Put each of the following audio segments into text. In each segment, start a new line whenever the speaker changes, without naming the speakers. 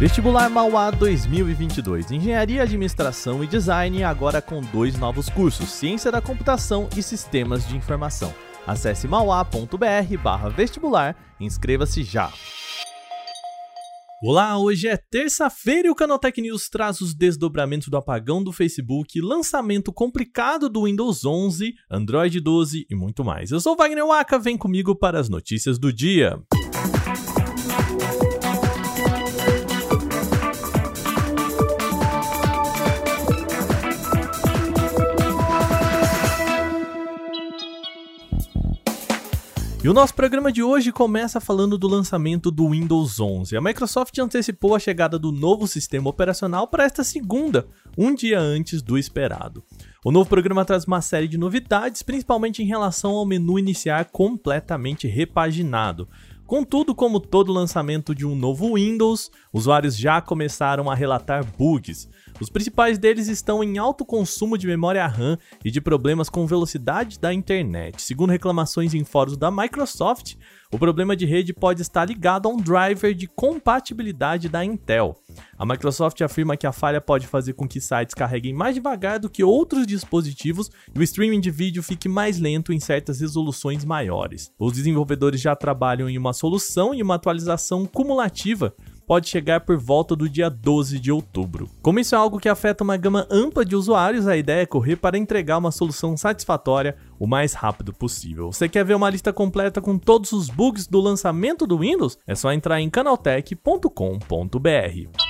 Vestibular Mauá 2022. Engenharia, Administração e Design agora com dois novos cursos: Ciência da Computação e Sistemas de Informação. Acesse mauá.br/vestibular e inscreva-se já. Olá, hoje é terça-feira e o Canaltech News traz os desdobramentos do apagão do Facebook, lançamento complicado do Windows 11, Android 12 e muito mais. Eu sou Wagner Waka, vem comigo para as notícias do dia. E o nosso programa de hoje começa falando do lançamento do Windows 11. A Microsoft antecipou a chegada do novo sistema operacional para esta segunda, um dia antes do esperado. O novo programa traz uma série de novidades, principalmente em relação ao menu iniciar completamente repaginado. Contudo, como todo lançamento de um novo Windows, usuários já começaram a relatar bugs. Os principais deles estão em alto consumo de memória RAM e de problemas com velocidade da internet. Segundo reclamações em fóruns da Microsoft, o problema de rede pode estar ligado a um driver de compatibilidade da Intel. A Microsoft afirma que a falha pode fazer com que sites carreguem mais devagar do que outros dispositivos e o streaming de vídeo fique mais lento em certas resoluções maiores. Os desenvolvedores já trabalham em uma solução e uma atualização cumulativa pode chegar por volta do dia 12 de outubro. Como isso é algo que afeta uma gama ampla de usuários, a ideia é correr para entregar uma solução satisfatória o mais rápido possível. Você quer ver uma lista completa com todos os bugs do lançamento do Windows? É só entrar em canaltech.com.br.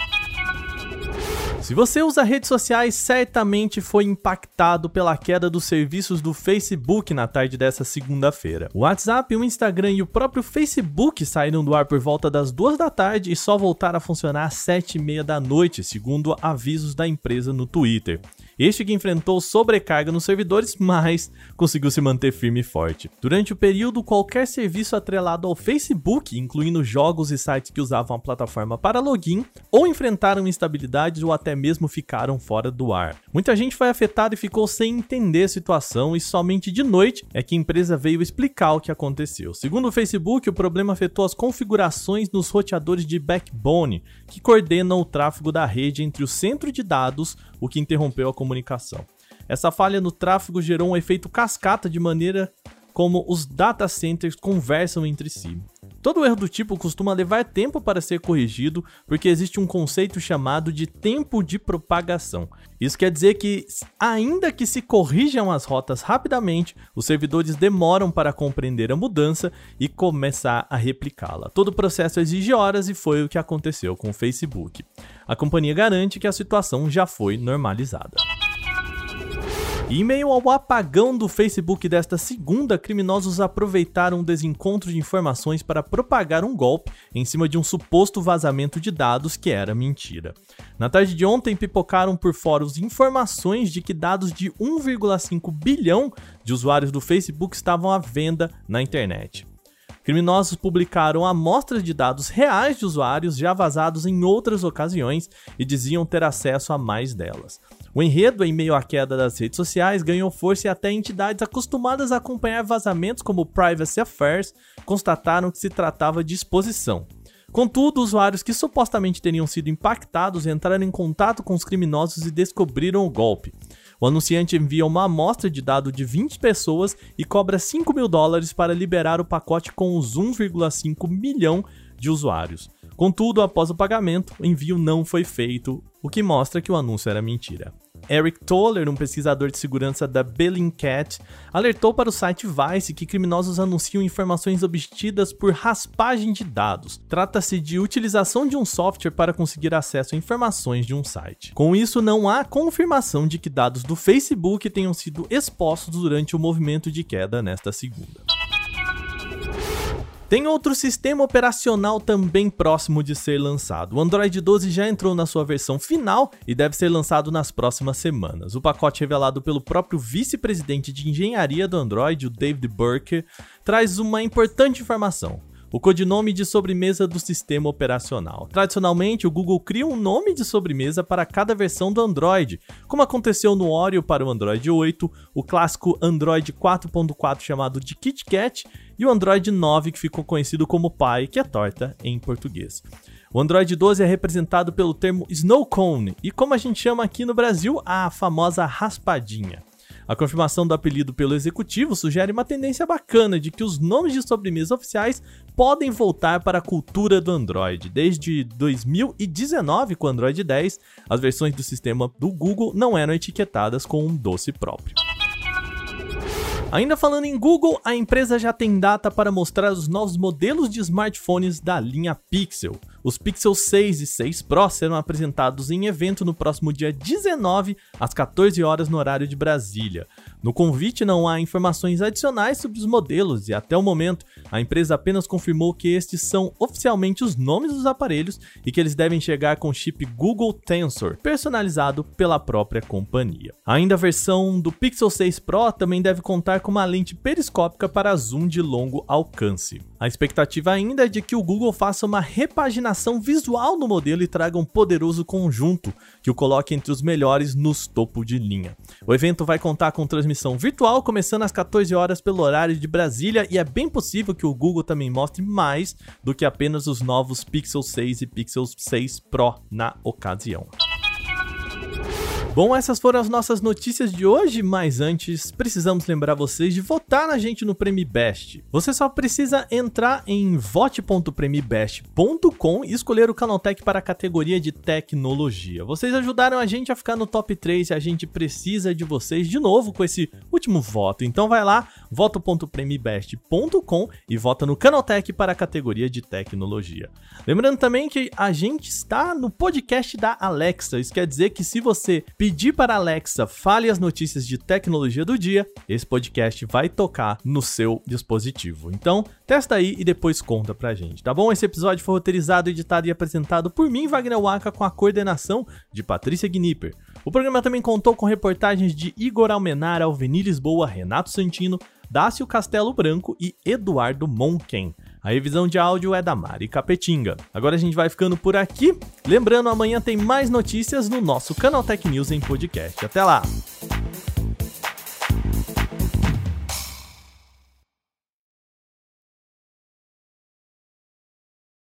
Se você usa redes sociais, certamente foi impactado pela queda dos serviços do Facebook na tarde dessa segunda-feira. O WhatsApp, o Instagram e o próprio Facebook saíram do ar por volta das duas da tarde e só voltaram a funcionar às sete e meia da noite, segundo avisos da empresa no Twitter. Este que enfrentou sobrecarga nos servidores, mas conseguiu se manter firme e forte. Durante o período, qualquer serviço atrelado ao Facebook, incluindo jogos e sites que usavam a plataforma para login, ou enfrentaram instabilidades ou até mesmo ficaram fora do ar. Muita gente foi afetada e ficou sem entender a situação, e somente de noite é que a empresa veio explicar o que aconteceu. Segundo o Facebook, o problema afetou as configurações nos roteadores de backbone, que coordenam o tráfego da rede entre o centro de dados, o que interrompeu a comunicação. Essa falha no tráfego gerou um efeito cascata de maneira como os data centers conversam entre si. Todo erro do tipo costuma levar tempo para ser corrigido, porque existe um conceito chamado de tempo de propagação. Isso quer dizer que, ainda que se corrijam as rotas rapidamente, os servidores demoram para compreender a mudança e começar a replicá-la. Todo o processo exige horas e foi o que aconteceu com o Facebook. A companhia garante que a situação já foi normalizada. E em meio ao apagão do Facebook desta segunda, criminosos aproveitaram o desencontro de informações para propagar um golpe em cima de um suposto vazamento de dados que era mentira. Na tarde de ontem, pipocaram por fóruns informações de que dados de 1,5 bilhão de usuários do Facebook estavam à venda na internet. Criminosos publicaram amostras de dados reais de usuários já vazados em outras ocasiões e diziam ter acesso a mais delas. O enredo, em meio à queda das redes sociais, ganhou força e até entidades acostumadas a acompanhar vazamentos como Privacy Affairs constataram que se tratava de exposição. Contudo, usuários que supostamente teriam sido impactados entraram em contato com os criminosos e descobriram o golpe. O anunciante envia uma amostra de dado de 20 pessoas e cobra 5 mil dólares para liberar o pacote com os 1,5 milhão de usuários. Contudo, após o pagamento, o envio não foi feito, o que mostra que o anúncio era mentira. Eric Toller, um pesquisador de segurança da Bellingcat, alertou para o site Vice que criminosos anunciam informações obtidas por raspagem de dados. Trata-se de utilização de um software para conseguir acesso a informações de um site. Com isso, não há confirmação de que dados do Facebook tenham sido expostos durante o movimento de queda nesta segunda. Tem outro sistema operacional também próximo de ser lançado. O Android 12 já entrou na sua versão final e deve ser lançado nas próximas semanas. O pacote revelado pelo próprio vice-presidente de engenharia do Android, o David Burke, traz uma importante informação o codinome de sobremesa do sistema operacional. Tradicionalmente, o Google cria um nome de sobremesa para cada versão do Android, como aconteceu no Oreo para o Android 8, o clássico Android 4.4 chamado de KitKat e o Android 9 que ficou conhecido como Pie, que é torta em português. O Android 12 é representado pelo termo Snow Cone e, como a gente chama aqui no Brasil, a famosa raspadinha. A confirmação do apelido pelo executivo sugere uma tendência bacana de que os nomes de sobremesa oficiais podem voltar para a cultura do Android. Desde 2019, com o Android 10, as versões do sistema do Google não eram etiquetadas com um doce próprio. Ainda falando em Google, a empresa já tem data para mostrar os novos modelos de smartphones da linha Pixel. Os Pixel 6 e 6 Pro serão apresentados em evento no próximo dia 19, às 14 horas no horário de Brasília. No convite não há informações adicionais sobre os modelos e até o momento a empresa apenas confirmou que estes são oficialmente os nomes dos aparelhos e que eles devem chegar com chip Google Tensor, personalizado pela própria companhia. Ainda a versão do Pixel 6 Pro também deve contar com uma lente periscópica para zoom de longo alcance. A expectativa ainda é de que o Google faça uma repaginação visual no modelo e traga um poderoso conjunto que o coloque entre os melhores nos topo de linha. O evento vai contar com transmissão virtual começando às 14 horas pelo horário de Brasília e é bem possível que o Google também mostre mais do que apenas os novos Pixel 6 e Pixel 6 Pro na ocasião. Bom, essas foram as nossas notícias de hoje, mas antes precisamos lembrar vocês de votar na gente no Prêmio Best. Você só precisa entrar em vote.premibest.com e escolher o Canaltech para a categoria de tecnologia. Vocês ajudaram a gente a ficar no top 3 e a gente precisa de vocês de novo com esse último voto. Então vai lá, voto.premibest.com e vota no Canaltech para a categoria de tecnologia. Lembrando também que a gente está no podcast da Alexa. Isso quer dizer que se você pedir para a Alexa fale as notícias de tecnologia do dia, esse podcast vai tocar no seu dispositivo. Então, testa aí e depois conta pra gente, tá bom? Esse episódio foi roteirizado, editado e apresentado por mim, Wagner Waka, com a coordenação de Patrícia Gnipper. O programa também contou com reportagens de Igor Almenara, Alveni Lisboa, Renato Santino, Dácio Castelo Branco e Eduardo Monken. A revisão de áudio é da Mari Capetinga. Agora a gente vai ficando por aqui. Lembrando, amanhã tem mais notícias no nosso Canal Tech News em podcast. Até lá!